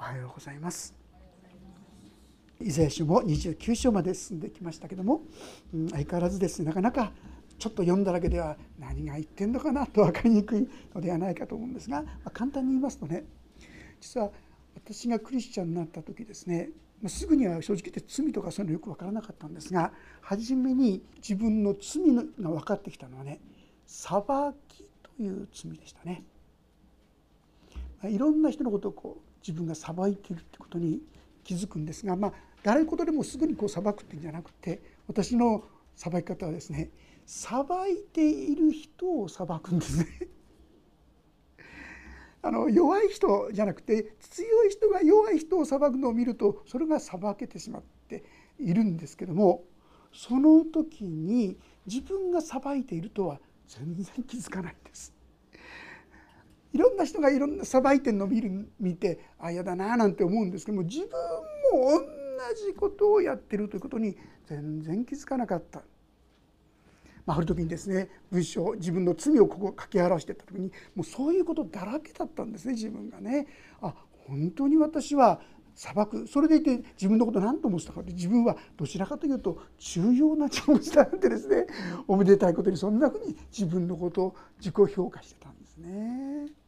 おはようございますイザヤ書も29章まで進んできましたけども、うん、相変わらずですねなかなかちょっと読んだだけでは何が言ってんのかなと分かりにくいのではないかと思うんですが、まあ、簡単に言いますとね実は私がクリスチャンになった時ですねすぐには正直言って罪とかそういうのよく分からなかったんですが初めに自分の罪が分かってきたのはね裁きという罪でしたね。いろんな人のことをこう自分が裁いているってことに気づくんですがまあ誰事でもすぐにこう裁くっていうんじゃなくて私の裁き方はですね裁いている人を裁くんですね。あの弱い人じゃなくて強い人が弱い人を裁くのを見るとそれが裁けてしまっているんですけどもその時に自分が裁いているとは全然気づかないんです。ろんな人がいろんな裁いてるのを見る見てあ嫌だななんて思うんですけども自分も同じことをやってるということに全然気づかなかった。まあ、ある時にですね文章自分の罪をここ書き表してた時にもうそういうことだらけだったんですね自分がね。あ本当に私は裁くそれでいて自分のこと何と思ってたかって自分はどちらかというと重要な気持ちだってですねおめでたいことにそんなふうに自分のことを自己評価してたんですね。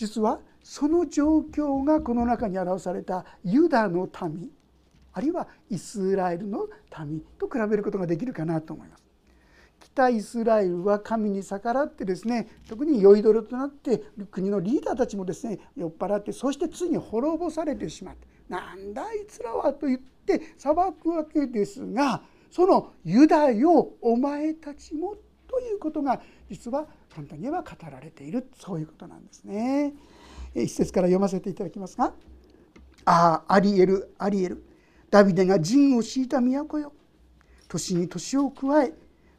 実はその状況がこの中に表されたユダの民あるいはイスラエルの民と比べることができるかなと思います。北イスラエルは神に逆らってですね特に酔いどれとなって国のリーダーたちもですね酔っ払ってそしてついに滅ぼされてしまって「なんだあいつらは」と言って裁くわけですがそのユダよお前たちもということが実は簡単に言えば語られているそういうことなんですね。一節から読ませていただきますが「ああアリエルアリエルダビデが陣を敷いた都よ年に年を加え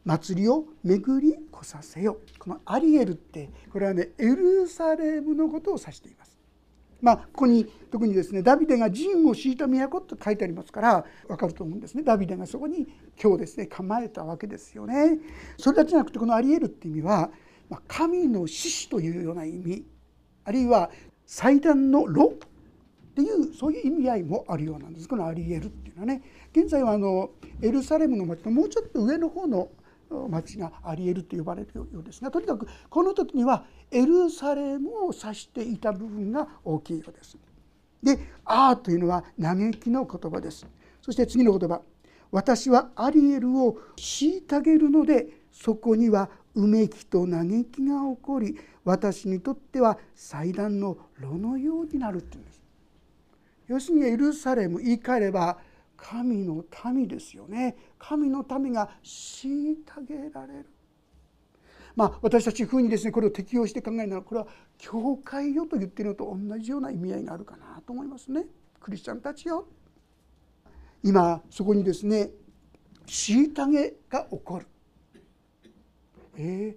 祭りを巡り来させよ」このアリエルってこれはねエルサレムのことを指しています。まあ、ここに特にですねダビデが陣を敷いた都と書いてありますから分かると思うんですね。ダビデがそこに今日ですね構えたわけですよね。それだけじゃなくてこのアリエルっていう意味はま神の獅子というような意味あるいは祭壇の炉っていうそういう意味合いもあるようなんです。このアリエルっていうのはね。現在はあのエルサレムの町のもうちょっと上の方の町がアリエルと呼ばれるようですがとにかくこの時にはエルサレムを指していた部分が大きいようです。で「あー」というのは嘆きの言葉です。そして次の言葉「私はアリエルを虐げるのでそこにはうめきと嘆きが起こり私にとっては祭壇の炉のようになるっていうんです。要するにエルサレム言い換えれば神の民ですよね神の民が虐げられる。まあ、私たち風にですねこれを適用して考えるならこれは教会よと言っているのと同じような意味合いがあるかなと思いますねクリスチャンたちよ。今そこにですね虐げが起こるえ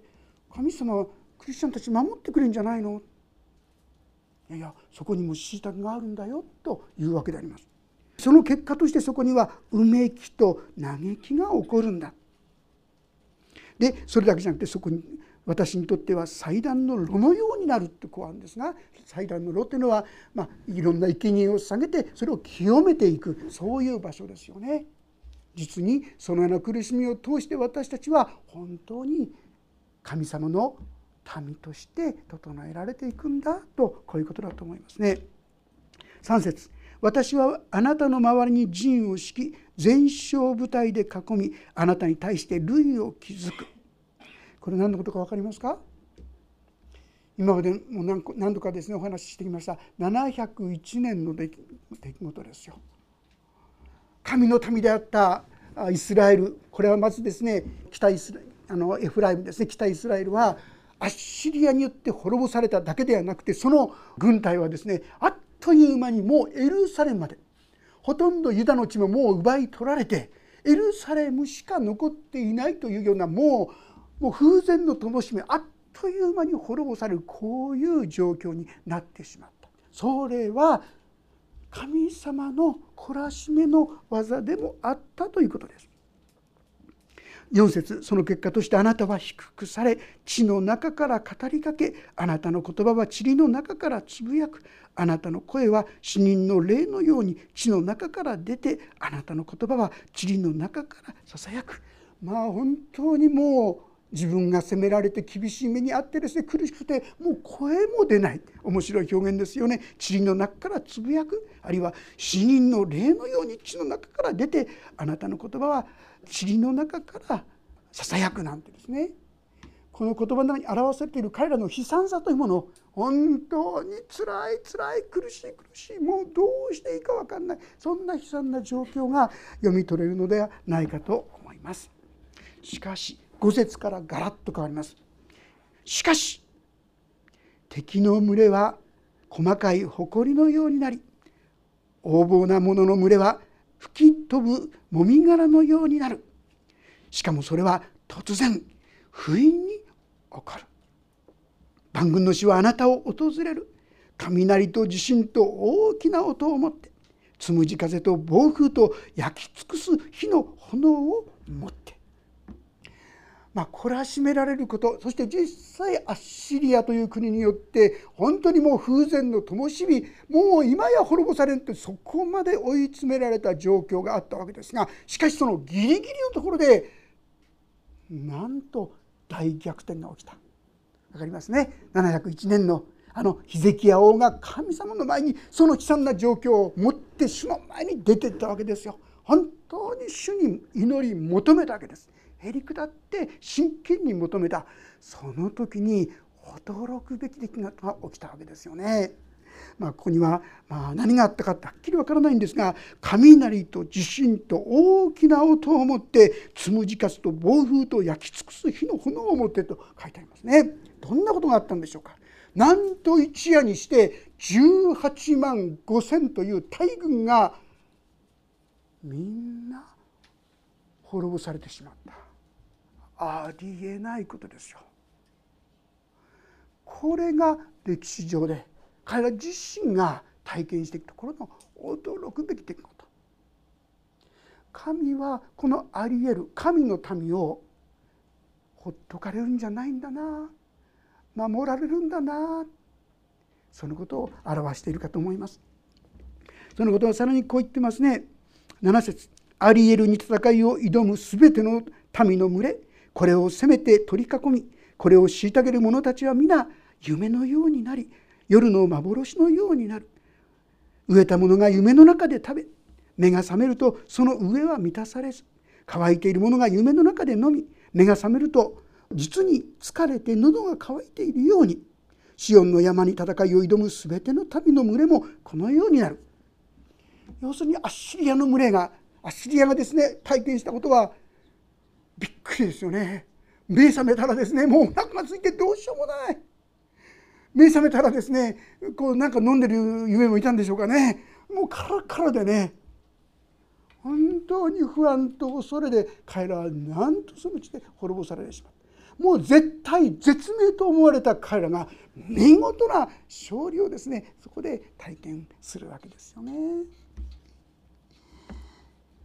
ー、神様はクリスチャンたち守ってくれるんじゃないの？いやいやそこにも虐げがあるんだよというわけであります。その結果としてそこにはうめきと嘆きが起こるんだ。でそれだけじゃなくてそこに私にとっては祭壇の炉のようになるってこうあるんですが祭壇の炉っていうのは、まあ、いろんな生贄を下げてそれを清めていくそういう場所ですよね。実にそのような苦しみを通して私たちは本当に神様の民として整えられていくんだとこういうことだと思いますね。3節私はあなたの周りに陣を敷き全勝部隊で囲みあなたに対して類を築く。これ何のことか分かりますか？今までも何度かですねお話ししてきました。701年の出来事ですよ。神の民であったイスラエル。これはまずですね北イスラあのエフライムですね。北イスラエルはアッシリアによって滅ぼされただけではなくてその軍隊はですねあっという間にもうエルサレムまでほとんどユダの地ももう奪い取られてエルサレムしか残っていないというようなもうもう風前の灯しめあっという間に滅ぼされるこういう状況になってしまった。それは神様の懲らしめの技でもあったということです。4節その結果としてあなたは低くされ地の中から語りかけあなたの言葉は塵の中からつぶやく。あなたの声は死人の霊のように地の中から出てあなたの言葉は塵の中からささやく。まあ本当にもう自分が責められて厳しい目にあってですね苦しくてもう声も出ない。面白い表現ですよね。塵の中からつぶやく。あるいは死人の霊のように地の中から出てあなたの言葉は塵の中からささやくなんてですねこの言葉の中に表されている彼らの悲惨さというものを本当につらいつらい苦しい苦しいもうどうしていいか分かんないそんな悲惨な状況が読み取れるのではないかと思います。しかし5節からガラッと変わりますしかし敵の群れは細かい埃のようになり横暴な者の群れは吹き飛ぶもみ殻のようになる。しかもそれは突然不意に起こる。万軍の死はあなたを訪れる。雷と地震と大きな音を持ってつむじ風と暴風と焼き尽くす火の炎を持って。まあ、懲らしめられることそして実際アッシリアという国によって本当にもう風前の灯火もう今や滅ぼされるってそこまで追い詰められた状況があったわけですがしかしそのギリギリのところでなんと大逆転が起きた分かりますね701年のあのヒゼキヤ王が神様の前にその悲惨な状況を持って主の前に出ていったわけですよ。本当に主に祈り求めたわけです。へり下って真剣に求めたその時に驚くべき出来事が起きたわけですよね。まあ、ここにはまあ何があったかってはっきりわからないんですが雷と地震と大きな音を持ってつむじかすと暴風と焼き尽くす火の炎を持ってと書いてありますね。どんなことがあったんでしょうか。なんと一夜にして18万5,000という大軍がみんな滅ぼされてしまった。ありえないことですよ。これが歴史上で彼ら自身が体験していくところの驚くべき出来事。神はこのありえる神の民をほっとかれるんじゃないんだな守られるんだなそのことを表しているかと思います。そのことはさらにこう言ってますね。7節アリエルに戦いを挑む全ての民の群れこれをせめて取り囲みこれを虐げる者たちは皆夢のようになり夜の幻のようになる。飢えた者が夢の中で食べ目が覚めるとその上は満たされず乾いている者が夢の中で飲み目が覚めると実に疲れて喉が渇いているようにシオンの山に戦いを挑む全ての民の群れもこのようになる。要するにアッシリアの群れがアッシリアがですね体験したことはびっくりですよね。目覚めたらですねもうお腹が空いてどうしようもない。目覚めたらですねこうなんか飲んでる夢もいたんでしょうかね。もうカラカラでね本当に不安と恐れで彼らはなんとそのうちで滅ぼされてしまうもう絶対絶命と思われた彼らが見事な勝利をですねそこで体験するわけですよね。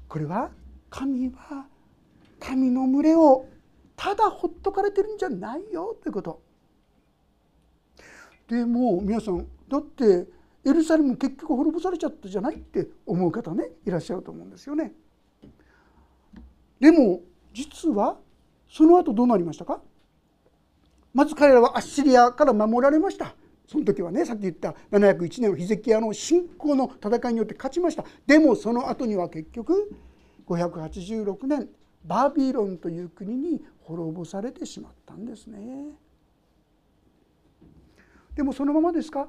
これは神は神の群れをただほっとかれてるんじゃないよということ。でも皆さんだってエルサレム結局滅ぼされちゃったじゃないって思う方ねいらっしゃると思うんですよね。でも実はその後どうなりましたか？まず彼らはアッシリアから守られました。その時はねさっき言った701年のヒゼキヤの信仰の戦いによって勝ちました。でもその後には結局586年バビロンという国に滅ぼされてしまったんですね。でもそのままですか？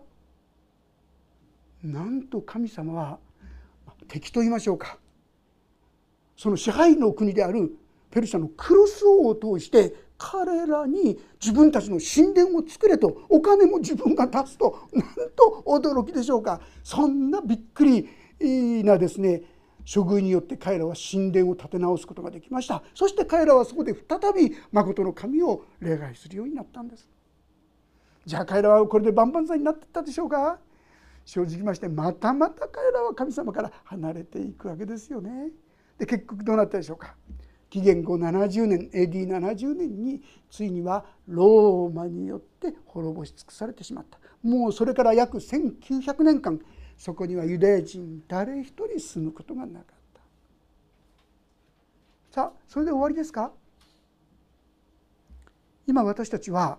なんと神様は敵と言いましょうか。その支配の国であるペルシャのクロス王を通して彼らに自分たちの神殿を作れとお金も自分が出すとなんと驚きでしょうか。そんなびっくりなですね処遇によって彼らは神殿を建て直すことができました。そして彼らはそこで再び誠の神を礼拝するようになったんです。じゃあ彼らはこれで万々歳になってったでしょうか？正直ましてまたまた彼らは神様から離れていくわけですよね。で結局どうなったでしょうか？紀元後70年 AD70 年についにはローマによって滅ぼし尽くされてしまった。もうそれから約1900年間そこにはユダヤ人誰一人住むことがなかった。さあそれで終わりですか？今私たちは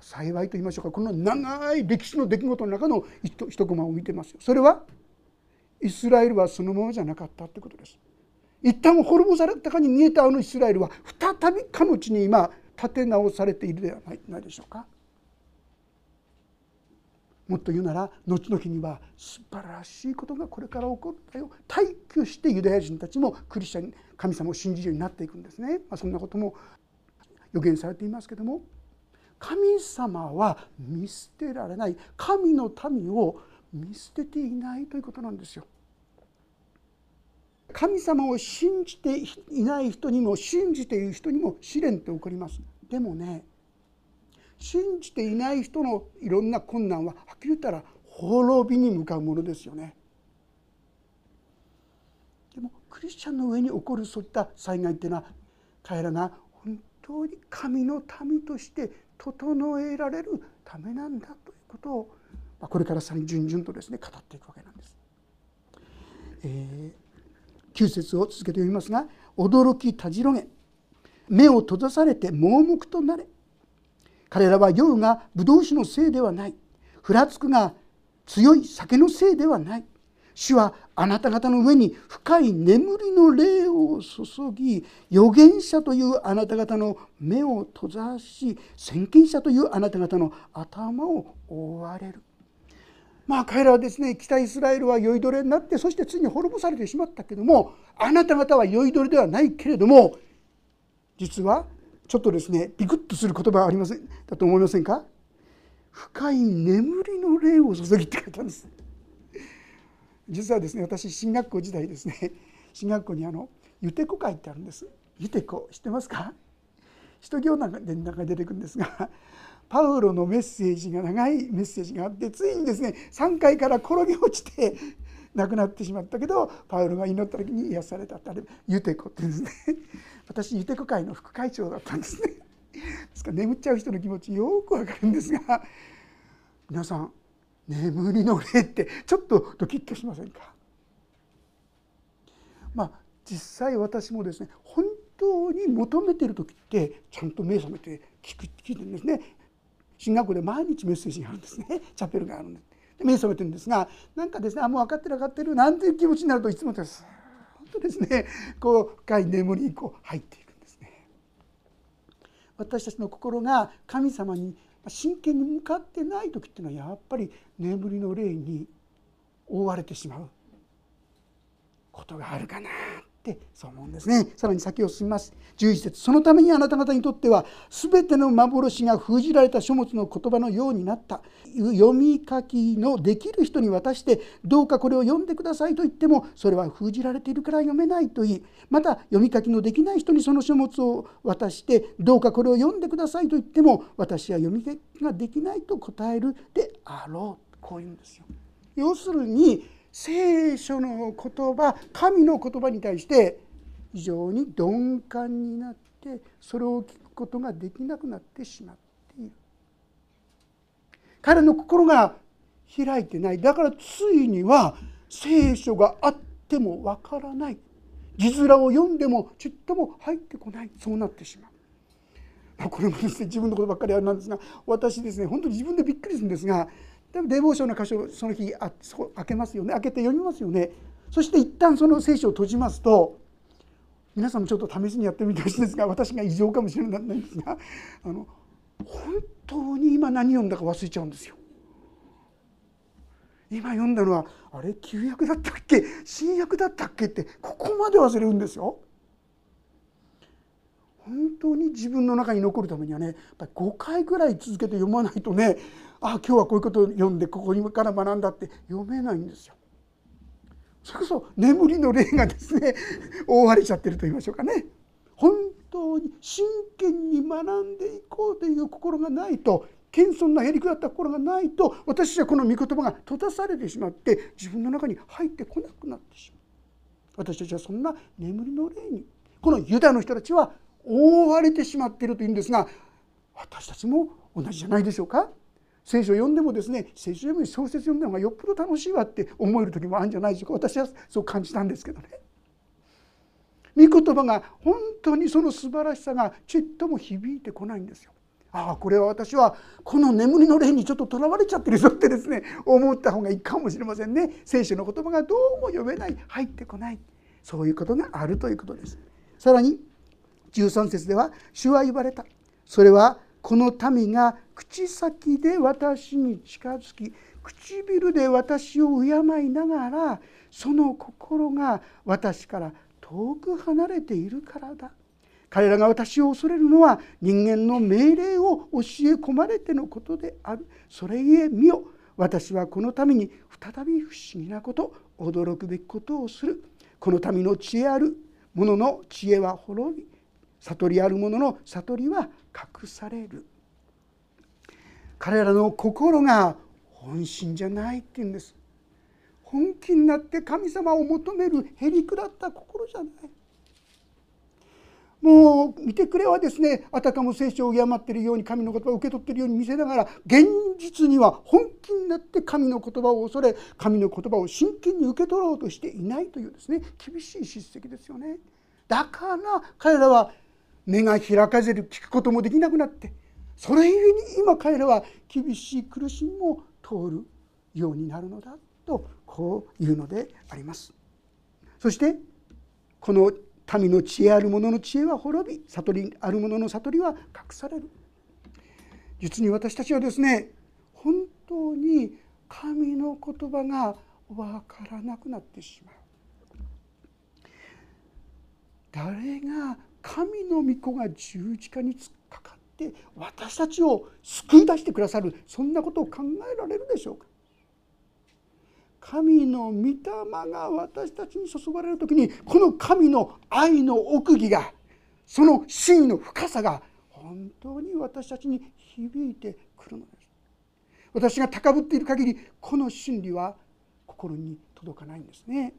幸いと言いましょうかこの長い歴史の出来事の中の一コマを見てますよ。それはイスラエルはそのままじゃなかったってことです。一旦滅ぼされたかに見えたあのイスラエルは再びかの地に今立て直されているではないでしょうか。もっと言うなら後の日には素晴らしいことがこれから起こるんだよ。退去してユダヤ人たちもクリスチャン神様を信じるようになっていくんですね、まあ、そんなことも予言されていますけども。神様は見捨てられない。神の民を見捨てていないということなんですよ。神様を信じていない人にも信じている人にも試練って起こります。でもね信じていない人のいろんな困難ははっきり言ったら滅びに向かうものですよね。でもクリスチャンの上に起こるそういった災害っていうのは彼らが本当に神の民として整えられるためなんだということをこれからさらに順々とですね語っていくわけなんです。えー9節を続けて読みますが「驚きたじろげ。目を閉ざされて盲目となれ」彼らは酔うがブドウ酒のせいではない。ふらつくが強い酒のせいではない。主はあなた方の上に深い眠りの霊を注ぎ預言者というあなた方の目を閉ざし先見者というあなた方の頭を覆われる。まあ彼らはですね北イスラエルは酔いどれになってそしてついに滅ぼされてしまったけどもあなた方は酔いどれではないけれども実はちょっとですねビクッとする言葉はありませんだと思いませんか？深い眠りの霊を注ぎって書いたんです。実はですね私進学校時代ですね 進学校にあのユテコ会ってあるんです。ユテコ知ってますか？使徒行なんかで中に出てくるんですが パウロのメッセージが長いメッセージがあってついにですね3階から転げ落ちて亡くなってしまったけどパウロが祈った時に癒されたってあれユテコって言うんですね。私ユテコ会の副会長だったんですね。ですから眠っちゃう人の気持ちよくわかるんですが皆さん眠りの霊ってちょっとドキッとしませんか？まあ実際私もですね本当に求めてる時ってちゃんと目覚めて聞く聞いてるんですね。進学校で毎日メッセージがあるんですね。チャペルがあるんで。すで目覚めてるんですがなんかですねあもう分かってる分かってるなんていう気持ちになるといつもです。本当ですね。こう深い眠りにこう入っていくんですね。私たちの心が神様に真剣に向かってない時っていうのはやっぱり眠りの霊に覆われてしまうことがあるかな。ってそう思うんですね。さらに先を進みます。11節そのためにあなた方にとっては全ての幻が封じられた書物の言葉のようになった。読み書きのできる人に渡してどうかこれを読んでくださいと言ってもそれは封じられているから読めないと言いまた読み書きのできない人にその書物を渡してどうかこれを読んでくださいと言っても私は読み書きができないと答えるであろう。こういうんですよ。要するに聖書の言葉神の言葉に対して非常に鈍感になってそれを聞くことができなくなってしまっている。彼の心が開いてない。だからついには聖書があってもわからない。字面を読んでもちっとも入ってこない。そうなってしまうこれもですね自分のことばっかりあるなんですが私ですね本当に自分でびっくりするんですがでもデボーションの箇所その日あそこ開けますよね開けて読みますよねそして一旦その聖書を閉じますと皆さんもちょっと試しにやってみてほしいんですが私が異常かもしれないんですがあの本当に今何読んだか忘れちゃうんですよ。今読んだのはあれ？旧約だったっけ？新約だったっけってここまで忘れるんですよ。本当に自分の中に残るためにはねやっぱり5回ぐらい続けて読まないとねあ今日はこういうことを読んでここから学んだって読めないんですよ。それこそ眠りの霊がですね 覆われちゃってると言いましょうかね。本当に真剣に学んでいこうという心がないと謙遜なへりくだった心がないと私たちはこの御言葉が閉ざされてしまって自分の中に入ってこなくなってしまう。私たちはそんな眠りの霊にこのユダの人たちは覆われてしまっているというんですが私たちも同じじゃないでしょうか聖書を読んでもですね聖書読む小説読んだ方がよっぽど楽しいわって思える時もあるんじゃないでしょうか。私はそう感じたんですけどね。御言葉が本当にその素晴らしさがちっとも響いてこないんですよ。ああこれは私はこの眠りの霊にちょっととらわれちゃってるぞってですね思った方がいいかもしれませんね。聖書の言葉がどうも読めない入ってこない。そういうことがあるということです。さらに13節では主は言われた。それはこの民が口先で私に近づき唇で私を敬いながらその心が私から遠く離れているからだ。彼らが私を恐れるのは人間の命令を教え込まれてのことである。それゆえ見よ。私はこのために再び不思議なこと驚くべきことをする。この民の知恵ある。者の知恵は滅び悟りある者の悟りは隠される。彼らの心が本心じゃないっていうんです本気になって神様を求めるへりくだった心じゃないもう見てくれはですねあたかも聖書を敬っているように神の言葉を受け取っているように見せながら現実には本気になって神の言葉を恐れ神の言葉を真剣に受け取ろうとしていないというですね厳しい叱責ですよね。だから彼らは目が開かずに聞くこともできなくなってそれゆえに今彼らは厳しい苦しみも通るようになるのだとこういうのであります。そしてこの民の知恵ある者の知恵は滅び悟りある者の悟りは隠される実に私たちはですね本当に神の言葉が分からなくなってしまう誰が神の御子が十字架に突って私たちを救い出してくださるそんなことを考えられるでしょうか？神の御霊が私たちに注がれる時にこの神の愛の奥義がその真意の深さが本当に私たちに響いてくるのです。私が高ぶっている限りこの真理は心に届かないんですね。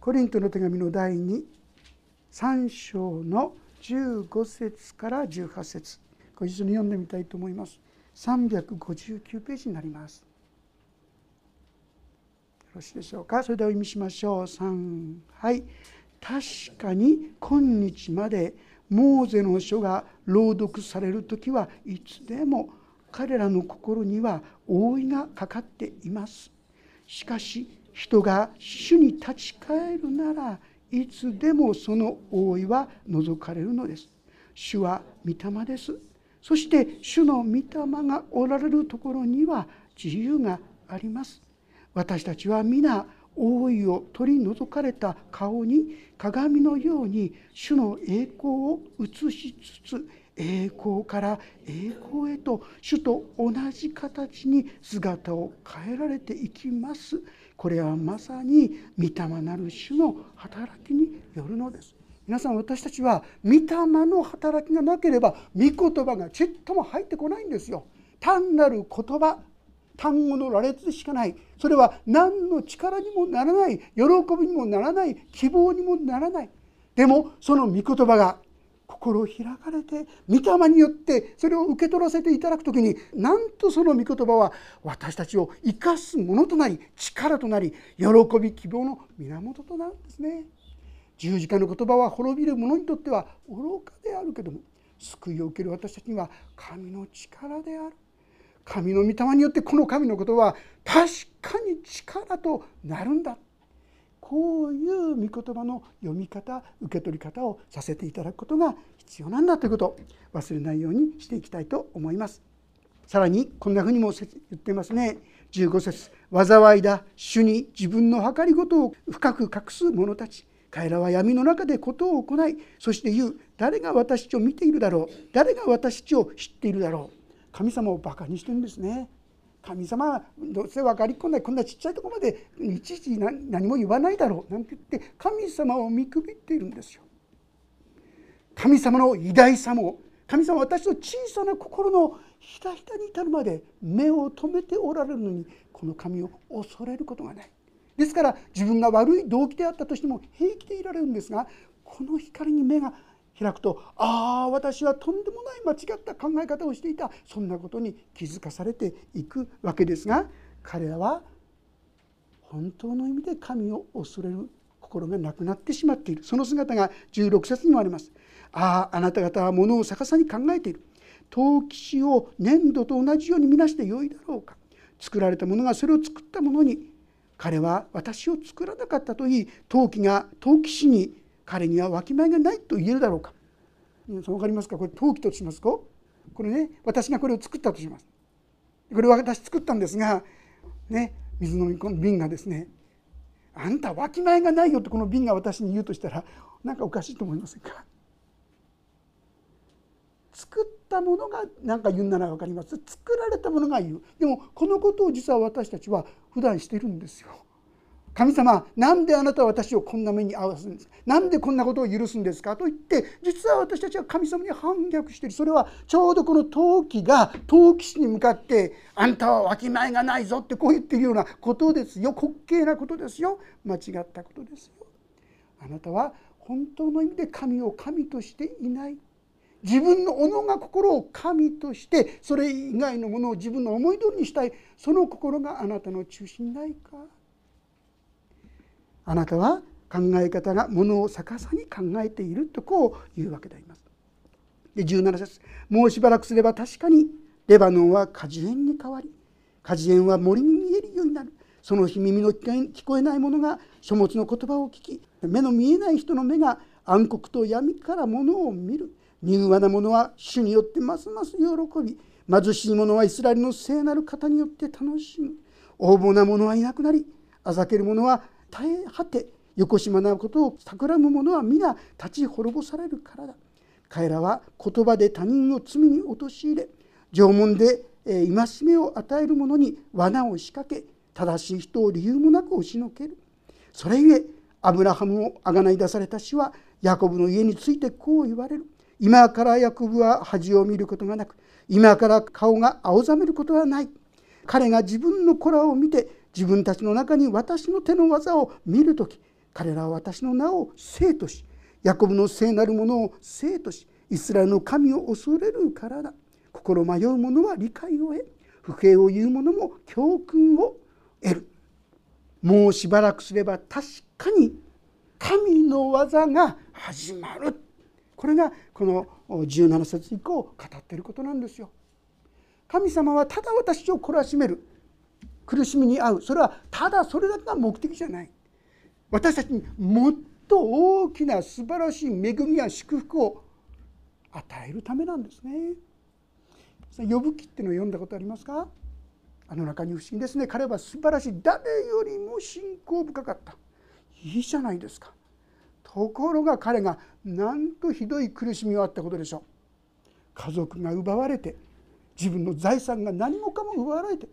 コリントの手紙の第23章の15節から18節。ご一緒に読んでみたいと思います。359ページになります。よろしいでしょうか？それではお読みしましょう。3はい。確かに今日までモーゼの書が朗読される時はいつでも彼らの心には覆いがかかっています。しかし人が主に立ち返るならいつでもその覆いは除かれるのです。主は御霊です。そして主の御霊がおられるところには自由があります。私たちは皆覆いを取り除かれた顔に鏡のように主の栄光を映しつつ栄光から栄光へと主と同じ形に姿を変えられていきます。これはまさに御霊なる主の働きによるのです。皆さん私たちは御霊の働きがなければ御言葉がちっとも入ってこないんですよ。単なる言葉単語の羅列でしかない。それは何の力にもならない喜びにもならない希望にもならない。でもその御言葉が心を開かれて御霊によってそれを受け取らせていただく時になんとその御言葉は私たちを生かすものとなり力となり喜び希望の源となるんですね。十字架の言葉は滅びる者にとっては愚かであるけども救いを受ける私たちには神の力である神の御霊によってこの神のことは確かに力となるんだこういう御言葉の読み方受け取り方をさせていただくことが必要なんだということを忘れないようにしていきたいと思います。さらにこんなふうにも言ってますね。15節災いだ。主に自分の計りごとを深く隠す者たち。彼らは闇の中で事を行いそして言う。誰が私を見ているだろう。誰が私たちを知っているだろう。神様をバカにしてるんですね。神様はどうせ分かりっこないこんなちっちゃいとこまでいちいち何も言わないだろうなんて言って神様を見くびっているんですよ。神様の偉大さも神様は私の小さな心のひたひたに至るまで目を留めておられるのにこの神を恐れることがない。ですから自分が悪い動機であったとしても平気でいられるんですがこの光に目が開くとああ私はとんでもない間違った考え方をしていた。そんなことに気づかされていくわけですが彼らは本当の意味で神を恐れる心がなくなってしまっている。その姿が16節にもあります。あああなた方は物を逆さに考えている。陶器師を粘土と同じように見なしてよいだろうか。作られたものがそれを作ったものに彼は私を作らなかったといい陶器が陶器師に彼にはわきまえがないと言えるだろうか。皆さん分かりますか？これ陶器としますとこれね私がこれを作ったとします。これは私作ったんですがね水飲み込む瓶がですねあんたわきまえがないよってこの瓶が私に言うとしたら何かおかしいと思いませんか？作ったものが何か言うなら分かります。作られたものが言う。でもこのことを実は私たちは普段しているんですよ。神様なんであなたは私をこんな目に遭わすんです？かなんでこんなことを許すんですか？と言って実は私たちは神様に反逆しているそれはちょうどこの陶器が陶器師に向かってあんたはわきまえがないぞってこう言ってるようなことですよ。滑稽なことですよ。間違ったことですよ。あなたは本当の意味で神を神としていない。自分の己が心を神としてそれ以外のものを自分の思い通りにしたい。その心があなたの中心ないか？あなたは考え方がものを逆さに考えているとこう言うわけであります。で17節。もうしばらくすれば確かにレバノンは果樹園に変わり果樹園は森に見えるようになる。その日耳の聞こえない者が書物の言葉を聞き目の見えない人の目が暗黒と闇から物を見る。柔和な者は主によってますます喜び。貧しい者はイスラエルの聖なる方によって楽しむ。横暴な者はいなくなりあざける者は耐え果てよこしまなことを企む者は皆立ち滅ぼされるからだ。彼らは言葉で他人を罪に陥れ縄文で戒めを与える者に罠を仕掛け正しい人を理由もなく押しのける。それゆえアブラハムをあがない出された死はヤコブの家についてこう言われる。今からヤコブは恥を見ることがなく今から顔が青ざめることはない。彼が自分の子らを見て自分たちの中に私の手の技を見る時彼らは私の名を生としヤコブの聖なるものを生としイスラエルの神を恐れるからだ。心迷う者は理解を得不平を言う者も教訓を得る。もうしばらくすれば確かに神の技が始まる。これがこの17節以降語っていることなんですよ。神様はただ私を懲らしめる。苦しみに遭う。それはただそれだけが目的じゃない。私たちにもっと大きな素晴らしい恵みや祝福を与えるためなんですね。呼ぶ記っていうのを読んだことありますか？あの中に不思議ですね。彼は素晴らしい誰よりも信仰深かった。いいじゃないですか。ところが彼がなんとひどい苦しみがあったことでしょう。家族が奪われて自分の財産が何もかも奪われて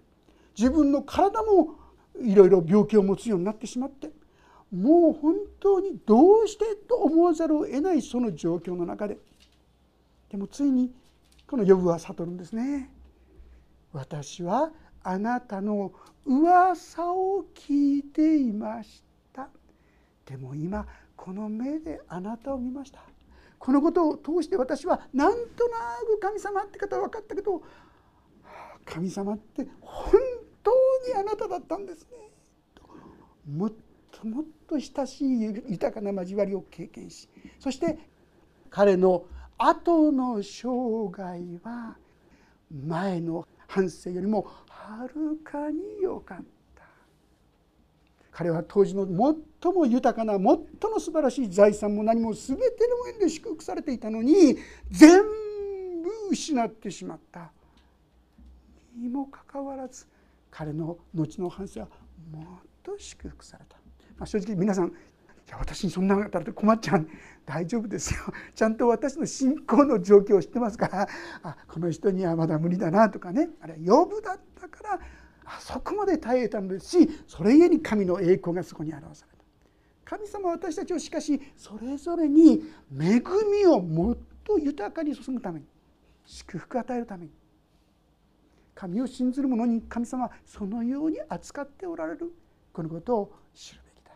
自分の体もいろいろ病気を持つようになってしまってもう本当にどうしてと思わざるを得ないその状況の中ででもついにこの呼ぶは悟るんですね。私はあなたの噂を聞いていましたでも今この目であなたを見ましたこのことを通して私はなんとなく神様って方は分かったけど神様ってにあなただったんですね。もっともっと親しい豊かな交わりを経験しそして彼の後の生涯は前の反省よりもはるかに良かった。彼は当時の最も豊かな最も素晴らしい財産も何も全ての面で祝福されていたのに全部失ってしまった。にもかかわらず彼の後の反省はもっと祝福された、まあ、正直皆さんいや私にそんなのったら困っちゃう。大丈夫ですよ。ちゃんと私の信仰の状況を知ってますから。あこの人にはまだ無理だなとかね。あれは呼ぶだったからあそこまで耐えたのですしそれゆえに神の栄光がそこに表された。神様は私たちをしかしそれぞれに恵みをもっと豊かに注ぐために祝福を与えるために神を信ずる者に神様はそのように扱っておられる。このことを知るべきだ、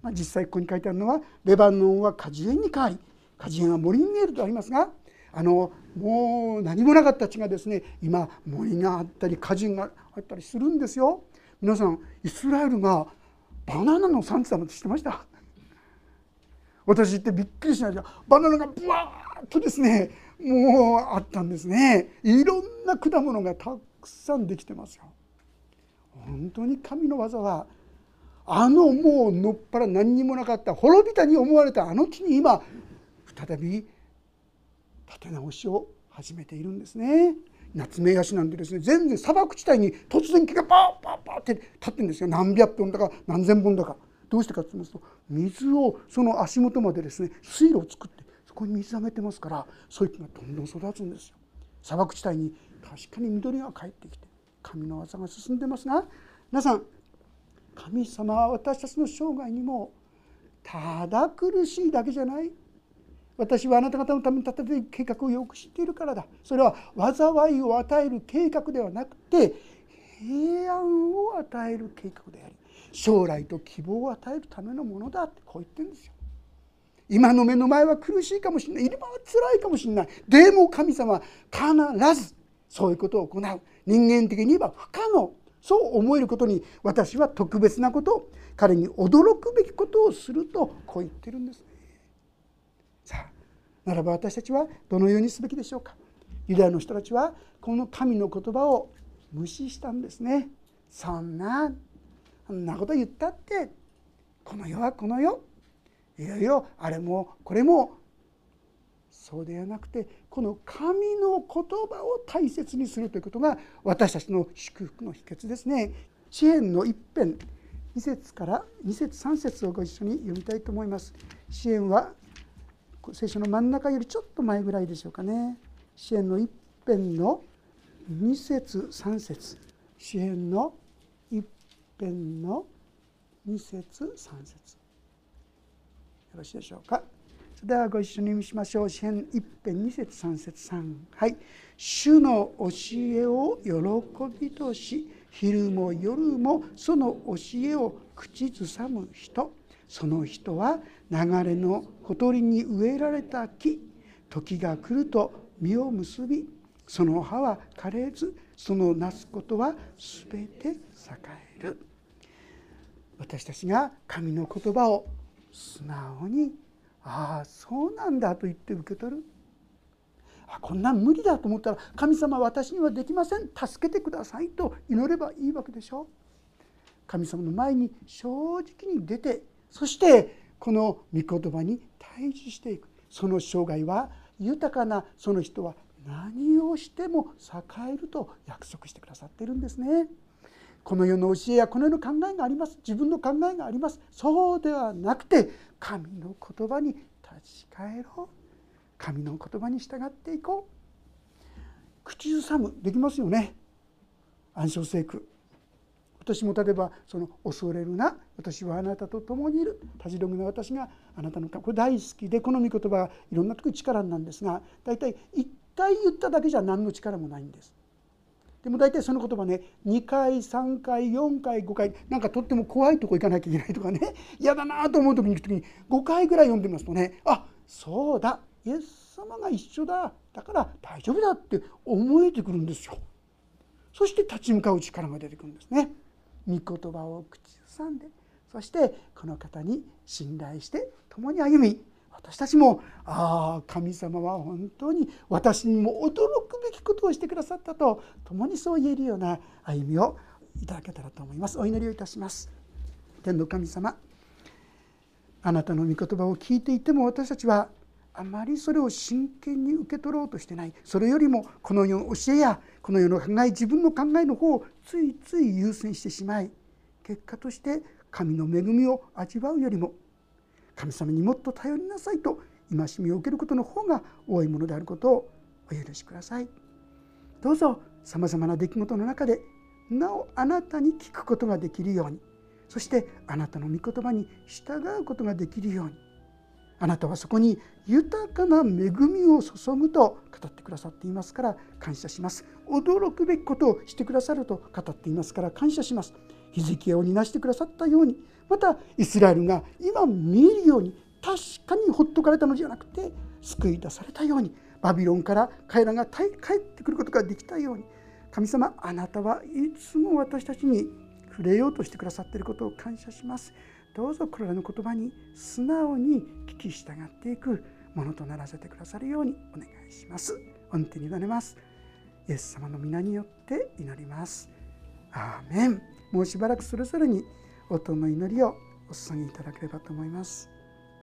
まあ、実際ここに書いてあるのはレバノンは果樹園に変わり果樹園は森に見えるとありますがあのもう何もなかった地がですね今森があったり果樹があったりするんですよ。皆さんイスラエルがバナナの産地だなんて知ってました？私ってびっくりしました。バナナがブワーッとですねもうあったんですね。いろんな果物がたくくさんできてますよ。本当に神の技はあのもうのっぱら何にもなかった滅びたに思われたあの地に今再び立て直しを始めているんですね。夏目ヤシなんてですね全然砂漠地帯に突然木がパーパーパーって立ってるんですよ。何百本だか何千本だか。どうしてかと言いますと水をその足元までですね水路を作ってそこに水溜めてますからそういう木がどんどん育つんですよ。砂漠地帯に確かに緑が帰ってきて神の技が進んでますが皆さん神様は私たちの生涯にもただ苦しいだけじゃない。私はあなた方のために立てていく計画をよく知っているからだ。それは災いを与える計画ではなくて平安を与える計画であり将来と希望を与えるためのものだってこう言ってるんですよ。今の目の前は苦しいかもしれない。今は辛いかもしれない。でも神様は必ずそういうことを行う。人間的に言えば不可能。そう思えることに私は特別なこと彼に驚くべきことをするとこう言ってるんですね。さあならば私たちはどのようにすべきでしょうか。ユダヤの人たちはこの神の言葉を無視したんですね。そんなそんなこと言ったってこの世はこの世。いよいよあれもこれもそうではなくてこの神の言葉を大切にするということが私たちの祝福の秘訣ですね。支援の一辺2節から2節3節をご一緒に読みたいと思います。支援は聖書の真ん中よりちょっと前ぐらいでしょうかね支援の一辺の2節3節支援の一辺の2節3節よろしいでしょうかそれではご一緒に見しましょう。支援一辺2節3節3はい。主の教えを喜びとし昼も夜もその教えを口ずさむ人。その人は流れのほとりに植えられた木。時が来ると実を結びその葉は枯れずそのなすことは全て栄える。私たちが神の言葉を素直に「ああそうなんだ」と言って受け取る。あこんなん無理だと思ったら「神様私にはできません。助けてください」と祈ればいいわけでしょ。神様の前に正直に出てそしてこの御言葉に対峙していく。その生涯は豊かなその人は何をしても栄えると約束してくださっているんですね。この世の教えやこの世の考えがあります。自分の考えがあります。そうではなくて神の言葉に立ち返ろう。神の言葉に従っていこう。口ずさむ。できますよね。暗唱聖句。私も例えばその恐れるな。私はあなたと共にいる。たじろぐな私があなたのこれ大好きでこの御言葉はいろんな時力なんですが大体1回言っただけじゃ何の力もないんです。でも大体その言葉ね2回3回4回5回なんかとっても怖いとこ行かなきゃいけないとかね嫌だなと思う時に行く時に5回ぐらい読んでますとねあそうだイエス様が一緒だだから大丈夫だって思えてくるんですよ。そして立ち向かう力が出てくるんですね。御言葉を口ずさんでそしてこの方に信頼して共に歩み私たちもああ神様は本当に私にも驚くべきことをしてくださったと共にそう言えるような歩みをいただけたらと思います。お祈りをいたします。天の神様あなたの御言葉を聞いていても私たちはあまりそれを真剣に受け取ろうとしてない。それよりもこの世の教えやこの世の考え自分の考えの方をついつい優先してしまい結果として神の恵みを味わうよりも神様にもっと頼りなさいと戒めを受けることの方が多いものであることをお許しください。どうぞさまざまな出来事の中でなおあなたに聞くことができるようにそしてあなたの御言葉に従うことができるようにあなたはそこに豊かな恵みを注ぐと語ってくださっていますから感謝します驚くべきことをしてくださると語っていますから感謝しますヒゼキヤを担してくださったようにまたイスラエルが今見えるように確かにほっとかれたのではなくて救い出されたようにバビロンから彼らが帰ってくることができたように神様あなたはいつも私たちに触れようとしてくださっていることを感謝します。どうぞこれらの言葉に素直に聞き従っていくものとならせてくださるようにお願いします。御手に委ねます。イエス様の皆によって祈ります。アーメンもうしばらくそれぞれに音の祈りをお捧げいただければと思います。